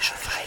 je ferai.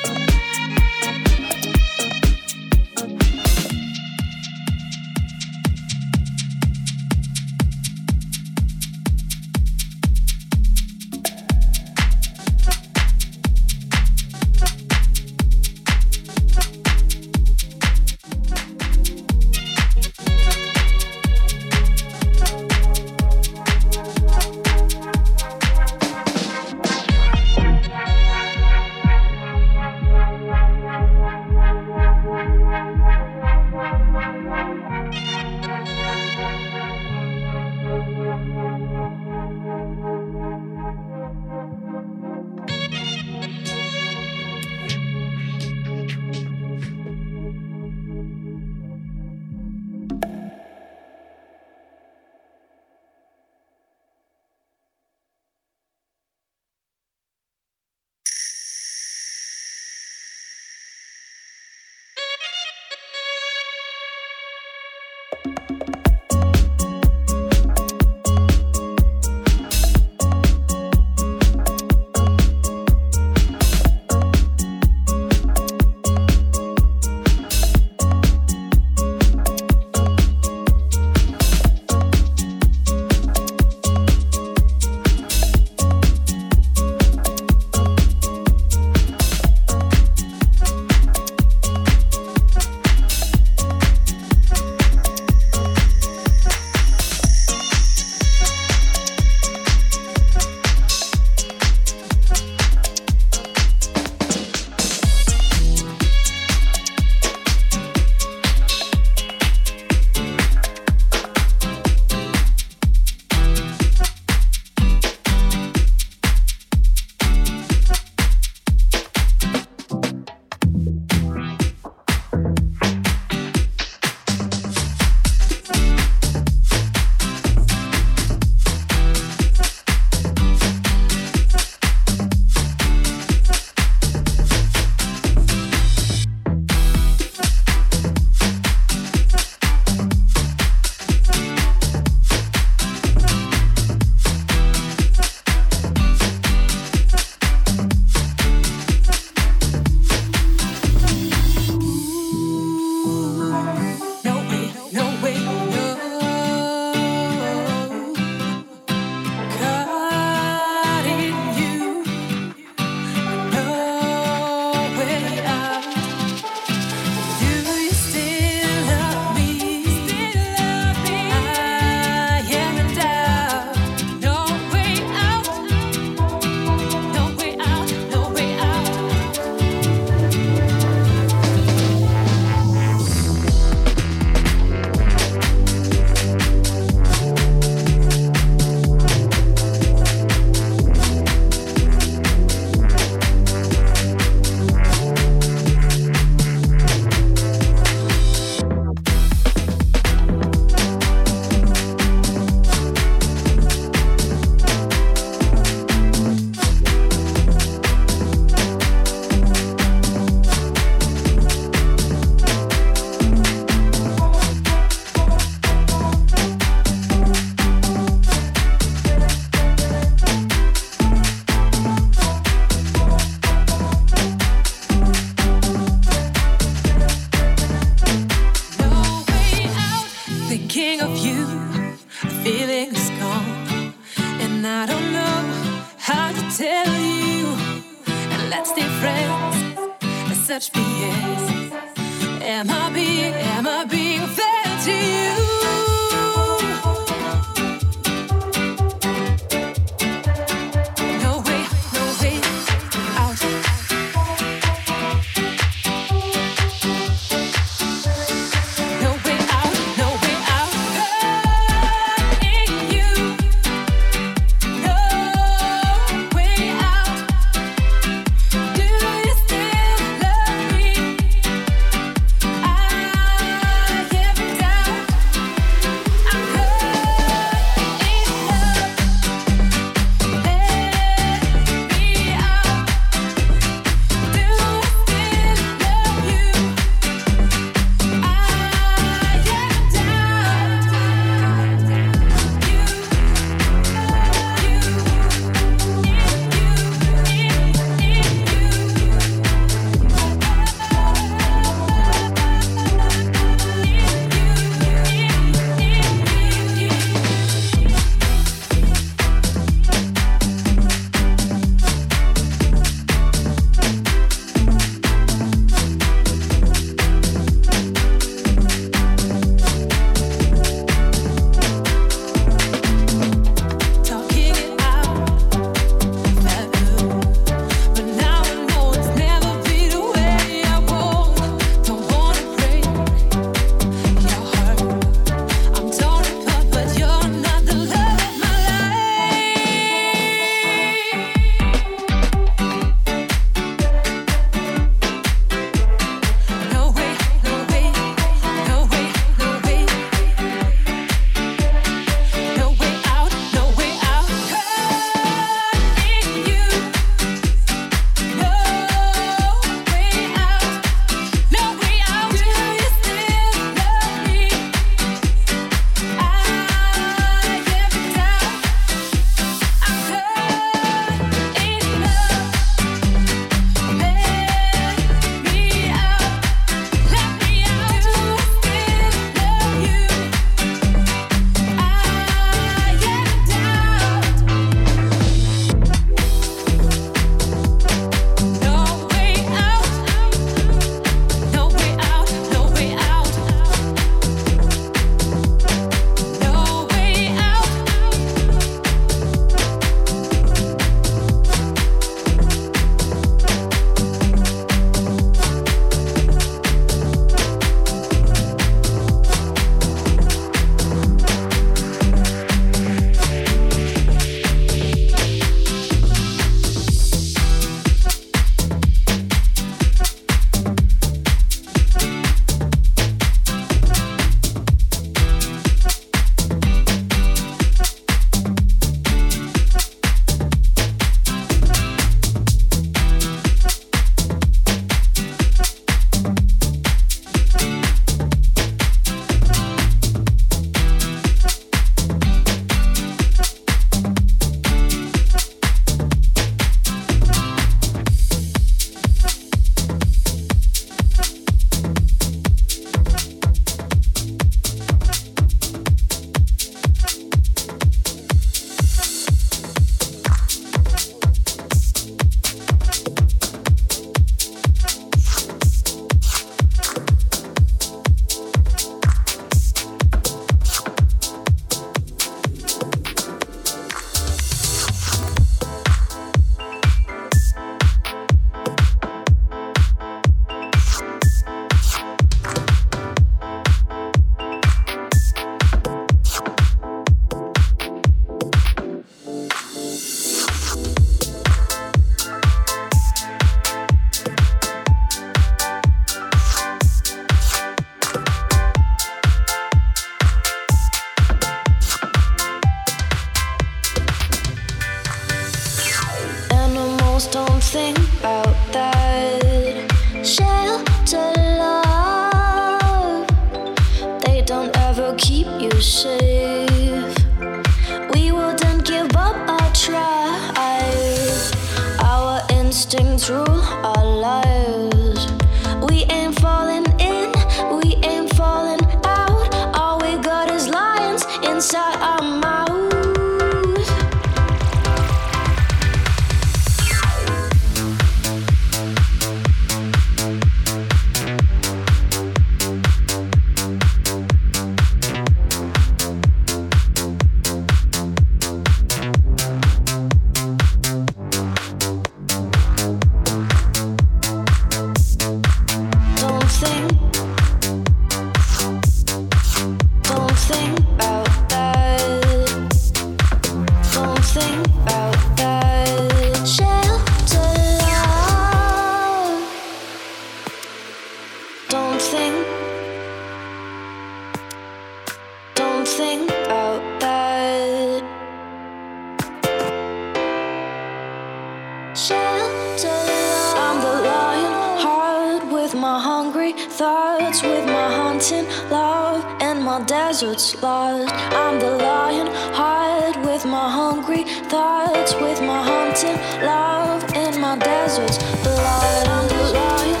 I'm the lion heart with my hungry thoughts, with my haunting love and my deserts lost. I'm the lion heart with my hungry thoughts, with my haunting love and my deserts lost. I'm the lion.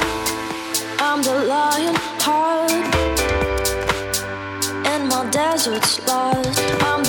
I'm the lion heart in my deserts lost. I'm